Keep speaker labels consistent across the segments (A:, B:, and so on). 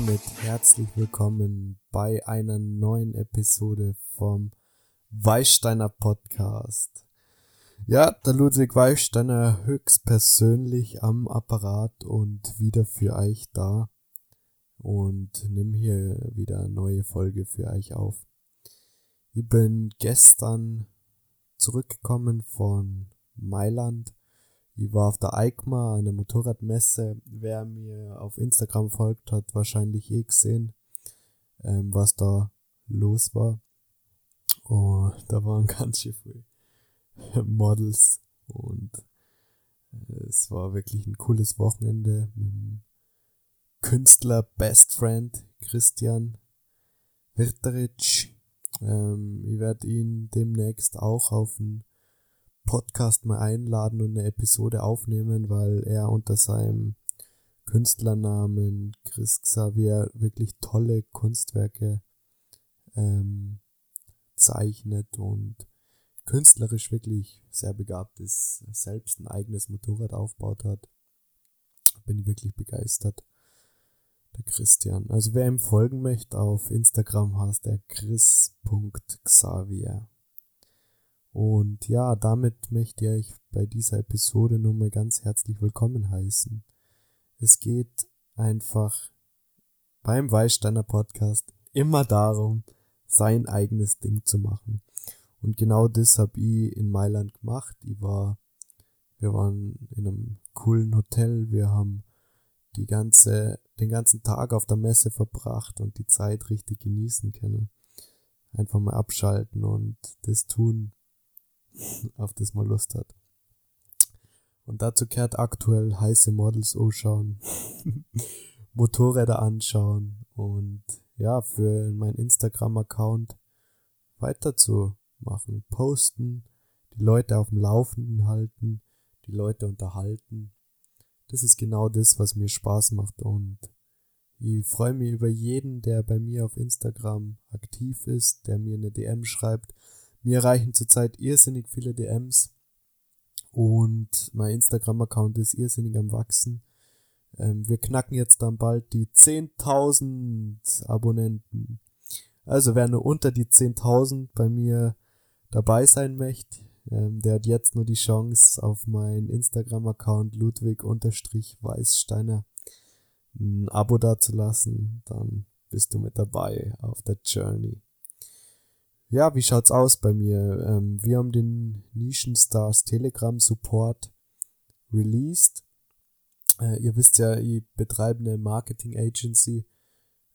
A: damit herzlich willkommen bei einer neuen Episode vom Weißsteiner Podcast. Ja, der Ludwig Weißsteiner höchstpersönlich am Apparat und wieder für euch da und nimm hier wieder eine neue Folge für euch auf. Ich bin gestern zurückgekommen von Mailand ich war auf der EICMA, einer Motorradmesse. Wer mir auf Instagram folgt, hat wahrscheinlich eh gesehen, ähm, was da los war. Und da waren ganz schön viele Models und äh, es war wirklich ein cooles Wochenende mit dem Künstler Best Friend Christian Wirteric. Ähm, ich werde ihn demnächst auch auf ein Podcast mal einladen und eine Episode aufnehmen, weil er unter seinem Künstlernamen Chris Xavier wirklich tolle Kunstwerke ähm, zeichnet und künstlerisch wirklich sehr begabt ist, selbst ein eigenes Motorrad aufgebaut hat. Bin ich wirklich begeistert. Der Christian. Also wer ihm folgen möchte, auf Instagram heißt er chris.xavier. Und ja, damit möchte ich euch bei dieser Episode nun mal ganz herzlich willkommen heißen. Es geht einfach beim Weißsteiner Podcast immer darum, sein eigenes Ding zu machen. Und genau das habe ich in Mailand gemacht. Ich war, wir waren in einem coolen Hotel, wir haben die ganze, den ganzen Tag auf der Messe verbracht und die Zeit richtig genießen können. Einfach mal abschalten und das tun, auf das man Lust hat. Und dazu kehrt aktuell heiße Models anschauen, Motorräder anschauen und ja, für meinen Instagram-Account weiterzumachen, posten, die Leute auf dem Laufenden halten, die Leute unterhalten. Das ist genau das, was mir Spaß macht und ich freue mich über jeden, der bei mir auf Instagram aktiv ist, der mir eine DM schreibt, mir erreichen zurzeit irrsinnig viele DMs und mein Instagram-Account ist irrsinnig am Wachsen. Ähm, wir knacken jetzt dann bald die 10.000 Abonnenten. Also wer nur unter die 10.000 bei mir dabei sein möchte, ähm, der hat jetzt nur die Chance auf meinen Instagram-Account Ludwig-Weißsteiner ein Abo dazulassen. Dann bist du mit dabei auf der Journey. Ja, wie schaut's aus bei mir? Ähm, wir haben den Nischenstars Telegram Support released. Äh, ihr wisst ja, ich betreibe eine Marketing Agency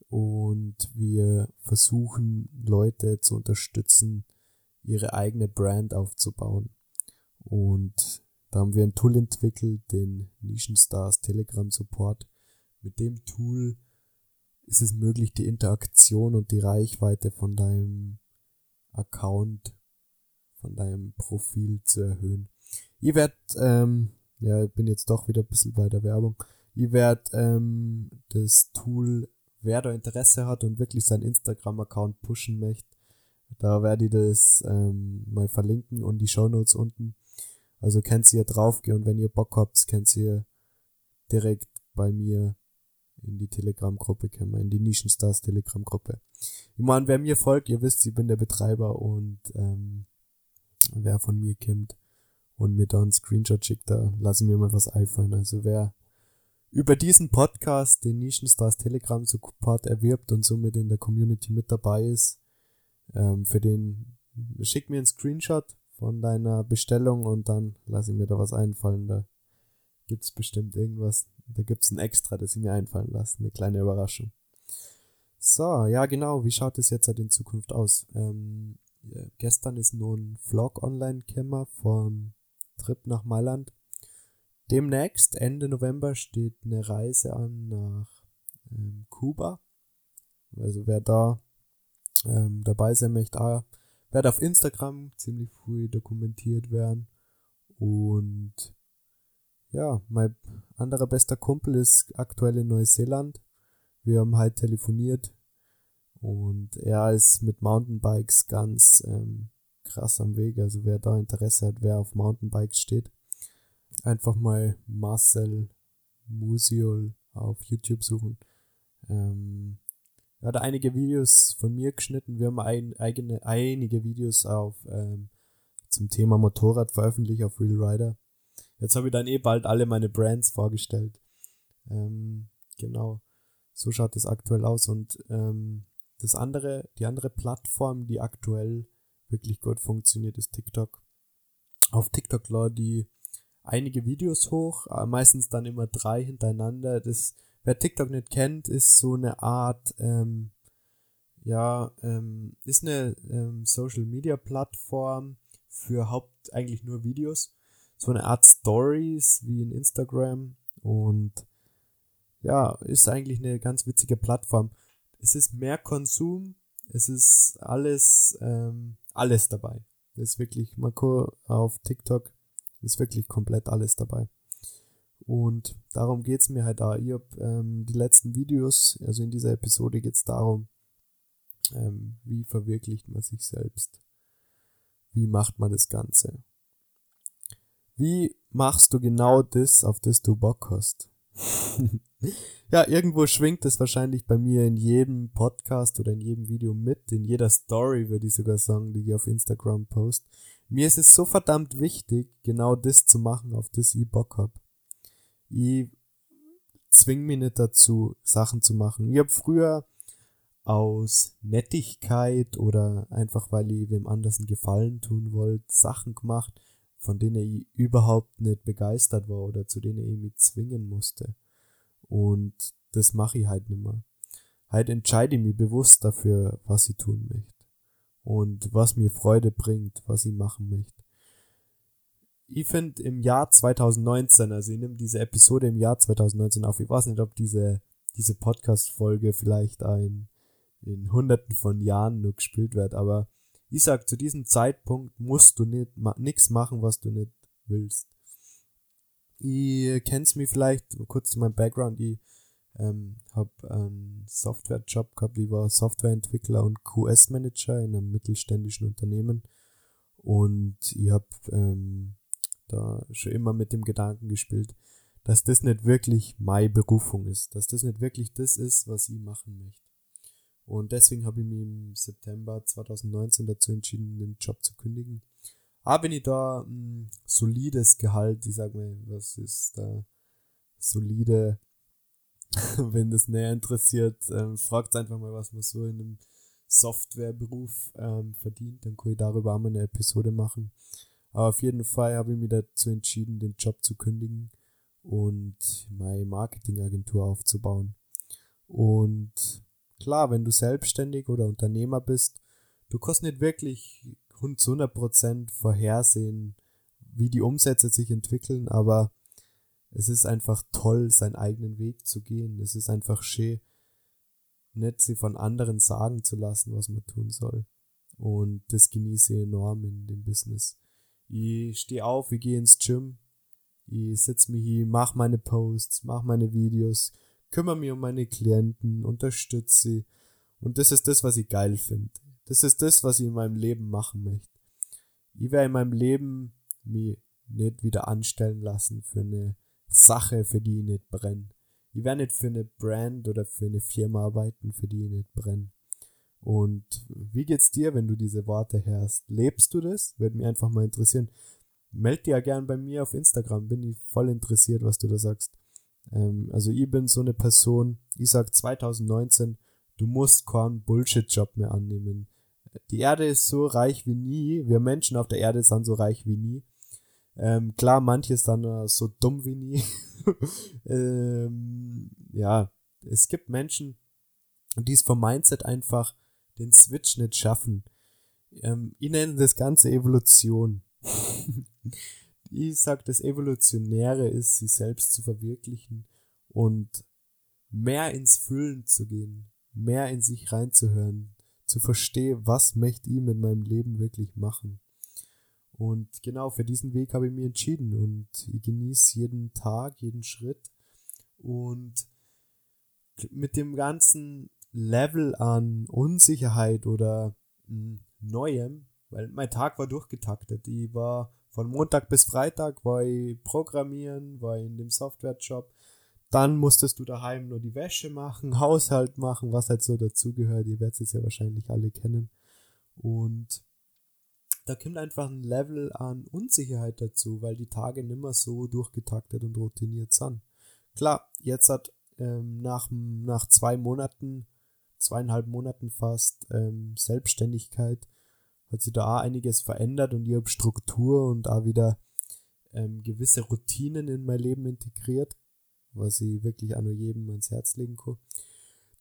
A: und wir versuchen Leute zu unterstützen, ihre eigene Brand aufzubauen. Und da haben wir ein Tool entwickelt, den Nischenstars Telegram Support. Mit dem Tool ist es möglich, die Interaktion und die Reichweite von deinem Account von deinem Profil zu erhöhen. Ihr werdet, ähm, ja, ich bin jetzt doch wieder ein bisschen bei der Werbung. Ihr werdet ähm, das Tool, wer da Interesse hat und wirklich seinen Instagram-Account pushen möchte, da werde ich das ähm, mal verlinken und die Show Notes unten. Also könnt ihr draufgehen und wenn ihr Bock habt, könnt ihr direkt bei mir in die Telegram-Gruppe kommen, in die Nischenstars Telegram-Gruppe. Ich meine, wer mir folgt, ihr wisst, ich bin der Betreiber und ähm, wer von mir kommt und mir da einen Screenshot schickt, da lasse ich mir mal was einfallen. Also wer über diesen Podcast den Nischenstars Telegram Support erwirbt und somit in der Community mit dabei ist, ähm, für den schick mir einen Screenshot von deiner Bestellung und dann lasse ich mir da was einfallen. Da gibt's bestimmt irgendwas, da gibt's ein Extra, das ich mir einfallen lasse. Eine kleine Überraschung. So, ja genau, wie schaut es jetzt halt in Zukunft aus? Ähm, gestern ist nur ein Vlog online gekommen vom Trip nach Mailand. Demnächst, Ende November, steht eine Reise an nach ähm, Kuba. Also wer da ähm, dabei sein möchte, ah, wird auf Instagram ziemlich früh dokumentiert werden. Und ja, mein anderer bester Kumpel ist aktuell in Neuseeland. Wir haben halt telefoniert und er ist mit Mountainbikes ganz ähm, krass am Weg. Also wer da Interesse hat, wer auf Mountainbikes steht, einfach mal Marcel Musiol auf YouTube suchen. Ähm, er hat einige Videos von mir geschnitten. Wir haben ein, eigene, einige Videos auf ähm, zum Thema Motorrad veröffentlicht auf Real Rider. Jetzt habe ich dann eh bald alle meine Brands vorgestellt. Ähm, genau. So schaut es aktuell aus. Und ähm, das andere, die andere Plattform, die aktuell wirklich gut funktioniert, ist TikTok. Auf TikTok laden die einige Videos hoch, äh, meistens dann immer drei hintereinander. Das, wer TikTok nicht kennt, ist so eine Art, ähm, ja, ähm, ist eine ähm, Social Media Plattform für haupt eigentlich nur Videos. So eine Art Stories wie in Instagram und ja, ist eigentlich eine ganz witzige Plattform. Es ist mehr Konsum, es ist alles, ähm, alles dabei. Das ist wirklich, Marco auf TikTok ist wirklich komplett alles dabei. Und darum geht's mir halt da. Ich hab ähm, die letzten Videos, also in dieser Episode geht's darum, ähm, wie verwirklicht man sich selbst? Wie macht man das Ganze? Wie machst du genau das, auf das du Bock hast? ja, irgendwo schwingt es wahrscheinlich bei mir in jedem Podcast oder in jedem Video mit, in jeder Story, würde ich sogar sagen, die ich auf Instagram post. Mir ist es so verdammt wichtig, genau das zu machen, auf das ich Bock hab. Ich zwing mich nicht dazu, Sachen zu machen. Ich hab früher aus Nettigkeit oder einfach weil ich wem anders einen Gefallen tun wollte, Sachen gemacht, von denen ich überhaupt nicht begeistert war oder zu denen ich mich zwingen musste. Und das mache ich halt nicht mehr. Halt entscheide ich mich bewusst dafür, was ich tun möchte. Und was mir Freude bringt, was ich machen möchte. Ich finde im Jahr 2019, also ich nehme diese Episode im Jahr 2019 auf. Ich weiß nicht, ob diese, diese Podcast-Folge vielleicht ein, in hunderten von Jahren nur gespielt wird, aber ich sag, zu diesem Zeitpunkt musst du nicht ma nichts machen, was du nicht willst. Ihr kennt mich vielleicht, kurz zu meinem Background, ich ähm, habe einen Softwarejob gehabt, ich war Softwareentwickler und QS-Manager in einem mittelständischen Unternehmen und ich habe ähm, da schon immer mit dem Gedanken gespielt, dass das nicht wirklich meine Berufung ist, dass das nicht wirklich das ist, was ich machen möchte. Und deswegen habe ich mich im September 2019 dazu entschieden, den Job zu kündigen. Aber wenn ich da ein solides Gehalt, ich sag mal, was ist da solide, wenn das näher interessiert, ähm, fragt einfach mal, was man so in einem Softwareberuf ähm, verdient, dann kann ich darüber auch mal eine Episode machen. Aber auf jeden Fall habe ich mich dazu entschieden, den Job zu kündigen und meine Marketingagentur aufzubauen. Und Klar, wenn du selbstständig oder Unternehmer bist, du kannst nicht wirklich zu 100% vorhersehen, wie die Umsätze sich entwickeln, aber es ist einfach toll, seinen eigenen Weg zu gehen. Es ist einfach schön, nicht sie von anderen sagen zu lassen, was man tun soll. Und das genieße ich enorm in dem Business. Ich stehe auf, ich gehe ins Gym, ich sitze mich hier, mache meine Posts, mache meine Videos, kümmere mich um meine Klienten, unterstütze sie. Und das ist das, was ich geil finde. Das ist das, was ich in meinem Leben machen möchte. Ich werde in meinem Leben mich nicht wieder anstellen lassen für eine Sache, für die ich nicht brenne. Ich werde nicht für eine Brand oder für eine Firma arbeiten, für die ich nicht brenne. Und wie geht's dir, wenn du diese Worte hörst? Lebst du das? Würde mich einfach mal interessieren. Meld dir ja gern bei mir auf Instagram, bin ich voll interessiert, was du da sagst. Ähm, also ich bin so eine Person, ich sag 2019, du musst keinen Bullshit-Job mehr annehmen. Die Erde ist so reich wie nie, wir Menschen auf der Erde sind so reich wie nie. Ähm, klar, manche sind dann so dumm wie nie. ähm, ja, es gibt Menschen, die es vom Mindset einfach den Switch nicht schaffen. Ähm, ich nenne das Ganze Evolution. ich sag, das Evolutionäre ist, sich selbst zu verwirklichen und mehr ins Füllen zu gehen, mehr in sich reinzuhören, zu verstehen, was möchte ich mit meinem Leben wirklich machen. Und genau für diesen Weg habe ich mich entschieden und ich genieße jeden Tag, jeden Schritt und mit dem ganzen Level an Unsicherheit oder hm, Neuem, weil mein Tag war durchgetaktet. Ich war von Montag bis Freitag war ich programmieren, war ich in dem Softwarejob. Dann musstest du daheim nur die Wäsche machen, Haushalt machen, was halt so dazugehört. Ihr werdet es ja wahrscheinlich alle kennen. Und da kommt einfach ein Level an Unsicherheit dazu, weil die Tage nimmer so durchgetaktet und routiniert sind. Klar, jetzt hat ähm, nach, nach zwei Monaten, zweieinhalb Monaten fast ähm, Selbstständigkeit, hat sich da auch einiges verändert und ich habe Struktur und auch wieder ähm, gewisse Routinen in mein Leben integriert, was ich wirklich auch nur jedem ans Herz legen kann.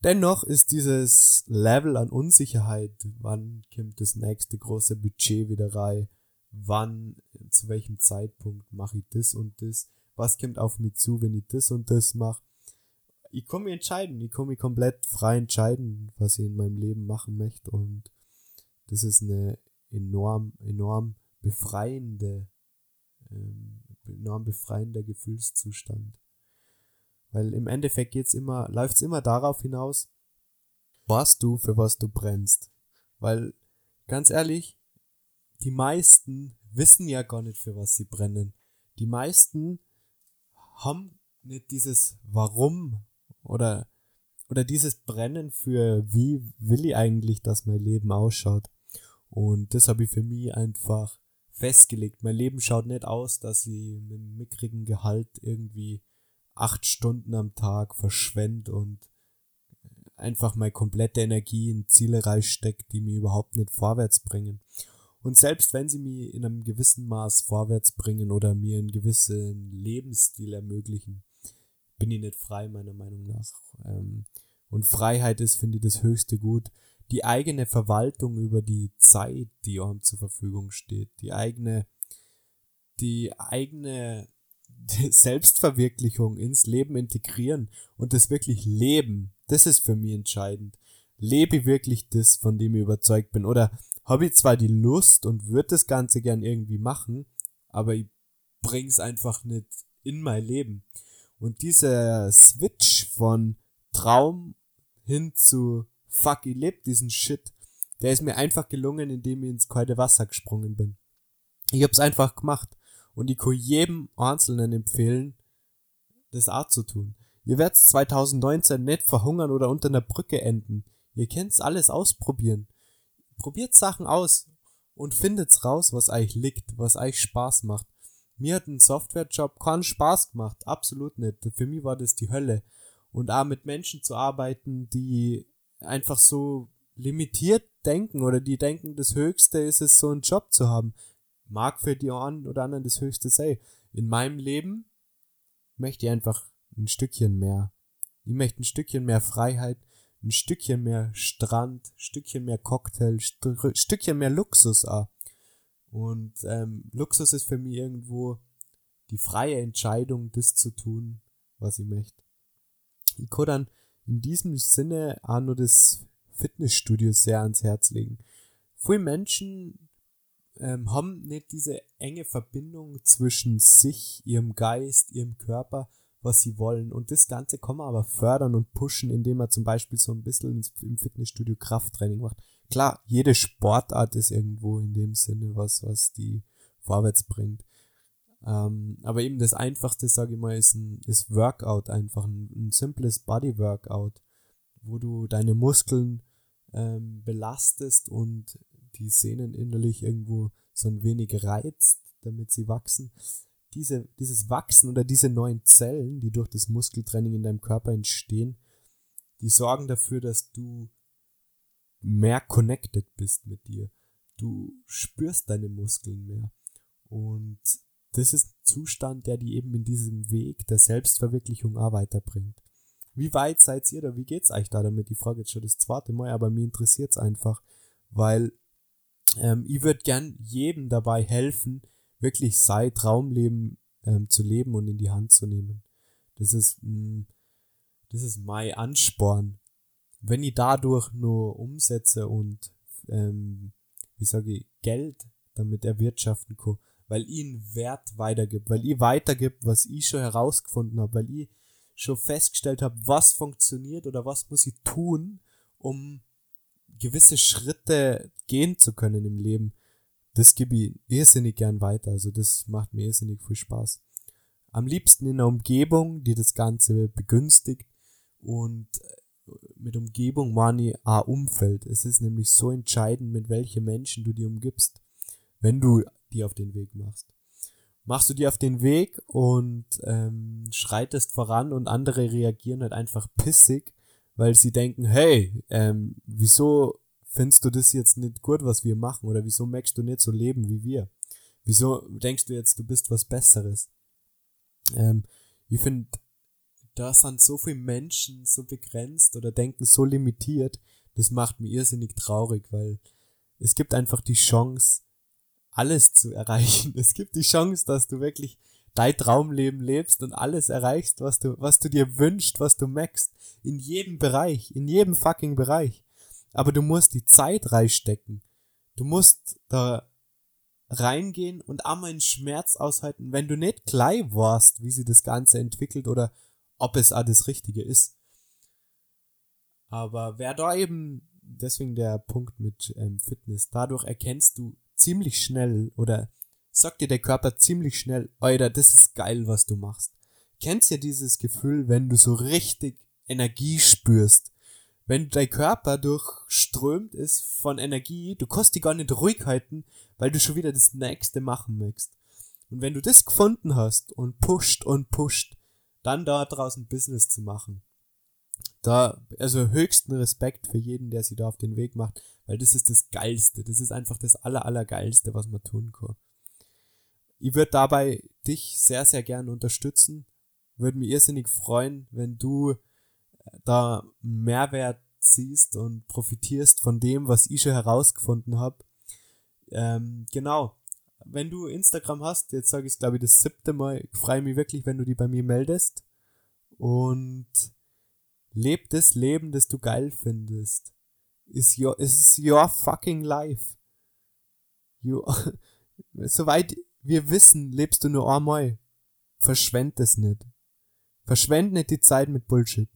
A: Dennoch ist dieses Level an Unsicherheit, wann kommt das nächste große Budget wieder rein, wann, zu welchem Zeitpunkt mache ich das und das, was kommt auf mich zu, wenn ich das und das mache. Ich kann mich entscheiden, ich kann mich komplett frei entscheiden, was ich in meinem Leben machen möchte und das ist eine enorm, enorm befreiende ähm, enorm befreiender Gefühlszustand. Weil im Endeffekt geht's immer, läuft's immer darauf hinaus, was du, für was du brennst. Weil, ganz ehrlich, die meisten wissen ja gar nicht, für was sie brennen. Die meisten haben nicht dieses Warum oder, oder dieses Brennen für wie will ich eigentlich, dass mein Leben ausschaut. Und das habe ich für mich einfach festgelegt. Mein Leben schaut nicht aus, dass ich mit einem mickrigen Gehalt irgendwie acht Stunden am Tag verschwende und einfach meine komplette Energie in Ziele reinsteckt, die mir überhaupt nicht vorwärts bringen. Und selbst wenn sie mir in einem gewissen Maß vorwärts bringen oder mir einen gewissen Lebensstil ermöglichen, bin ich nicht frei, meiner Meinung nach. Ähm, und Freiheit ist, finde ich, das höchste Gut, die eigene Verwaltung über die Zeit, die einem zur Verfügung steht, die eigene, die eigene Selbstverwirklichung ins Leben integrieren und das wirklich leben, das ist für mich entscheidend. Lebe ich wirklich das, von dem ich überzeugt bin? Oder habe ich zwar die Lust und würde das Ganze gern irgendwie machen, aber ich bring's einfach nicht in mein Leben. Und dieser Switch von Traum hin zu fuck, ich lebe diesen Shit. Der ist mir einfach gelungen, indem ich ins kalte Wasser gesprungen bin. Ich hab's einfach gemacht. Und ich kann jedem Einzelnen empfehlen, das auch zu tun. Ihr werdet 2019 nicht verhungern oder unter einer Brücke enden. Ihr könnt's alles ausprobieren. Probiert Sachen aus und findet's raus, was euch liegt, was euch Spaß macht. Mir hat ein Softwarejob keinen Spaß gemacht, absolut nicht. Für mich war das die Hölle. Und auch mit Menschen zu arbeiten, die einfach so limitiert denken oder die denken, das Höchste ist es, so einen Job zu haben. Mag für die einen oder anderen das Höchste sein. In meinem Leben möchte ich einfach ein Stückchen mehr. Ich möchte ein Stückchen mehr Freiheit, ein Stückchen mehr Strand, ein Stückchen mehr Cocktail, ein Stückchen mehr Luxus auch. Und ähm, Luxus ist für mich irgendwo die freie Entscheidung, das zu tun, was ich möchte. Ich kann dann in diesem Sinne auch nur das Fitnessstudio sehr ans Herz legen. Viele Menschen ähm, haben nicht diese enge Verbindung zwischen sich, ihrem Geist, ihrem Körper, was sie wollen. Und das Ganze kann man aber fördern und pushen, indem man zum Beispiel so ein bisschen im Fitnessstudio Krafttraining macht. Klar, jede Sportart ist irgendwo in dem Sinne was, was die vorwärts bringt. Ähm, aber eben das Einfachste, sage ich mal, ist ein ist Workout einfach, ein, ein simples Body-Workout, wo du deine Muskeln ähm, belastest und die Sehnen innerlich irgendwo so ein wenig reizt, damit sie wachsen. Diese, dieses Wachsen oder diese neuen Zellen, die durch das Muskeltraining in deinem Körper entstehen, die sorgen dafür, dass du mehr connected bist mit dir. Du spürst deine Muskeln mehr. Und das ist ein Zustand, der die eben in diesem Weg der Selbstverwirklichung auch weiterbringt. Wie weit seid ihr da? Wie geht's euch da damit? Die Frage jetzt schon das zweite Mal, aber mir interessiert's einfach, weil ähm, ich würde gern jedem dabei helfen, wirklich sein Traumleben ähm, zu leben und in die Hand zu nehmen. Das ist, mh, mm, das ist mein Ansporn. Wenn ich dadurch nur umsetze und, ähm, wie sage ich, Geld damit erwirtschaften kann, weil ich einen Wert weitergibt, weil ich weitergibt, was ich schon herausgefunden habe, weil ich schon festgestellt habe, was funktioniert oder was muss ich tun, um gewisse Schritte gehen zu können im Leben. Das gebe ich irrsinnig gern weiter. Also das macht mir irrsinnig viel Spaß. Am liebsten in einer Umgebung, die das Ganze begünstigt und äh, mit Umgebung meine ich auch Umfeld. Es ist nämlich so entscheidend, mit welchen Menschen du dir umgibst, wenn du die auf den Weg machst. Machst du die auf den Weg und ähm, schreitest voran und andere reagieren halt einfach pissig, weil sie denken, hey, ähm, wieso findest du das jetzt nicht gut, was wir machen? Oder wieso möchtest du nicht so leben wie wir? Wieso denkst du jetzt, du bist was Besseres? Ähm, ich finde, da sind so viele Menschen so begrenzt oder denken so limitiert, das macht mich irrsinnig traurig, weil es gibt einfach die Chance, alles zu erreichen. Es gibt die Chance, dass du wirklich dein Traumleben lebst und alles erreichst, was du, was du dir wünschst, was du möchtest. In jedem Bereich, in jedem fucking Bereich. Aber du musst die Zeit reinstecken. Du musst da reingehen und einmal einen Schmerz aushalten, wenn du nicht gleich warst, wie sie das Ganze entwickelt oder ob es das Richtige ist. Aber wer da eben, deswegen der Punkt mit ähm, Fitness, dadurch erkennst du ziemlich schnell oder sagt dir der Körper ziemlich schnell, Alter, das ist geil, was du machst. Kennst ja dieses Gefühl, wenn du so richtig Energie spürst, wenn dein Körper durchströmt ist von Energie, du kannst dich gar nicht ruhig halten, weil du schon wieder das nächste machen möchtest. Und wenn du das gefunden hast und pusht und pusht, dann da draußen Business zu machen. Da, also höchsten Respekt für jeden, der sich da auf den Weg macht, weil das ist das Geilste. Das ist einfach das aller, aller Geilste, was man tun kann. Ich würde dabei dich sehr, sehr gern unterstützen. Würde mich irrsinnig freuen, wenn du da Mehrwert ziehst und profitierst von dem, was ich schon herausgefunden habe. Ähm, genau. Wenn du Instagram hast, jetzt sage ich es glaube ich das siebte Mal, freue mich wirklich, wenn du die bei mir meldest. Und leb das Leben, das du geil findest. Is your, is your fucking life. You, soweit wir wissen, lebst du nur einmal. Verschwend es nicht. Verschwend nicht die Zeit mit Bullshit.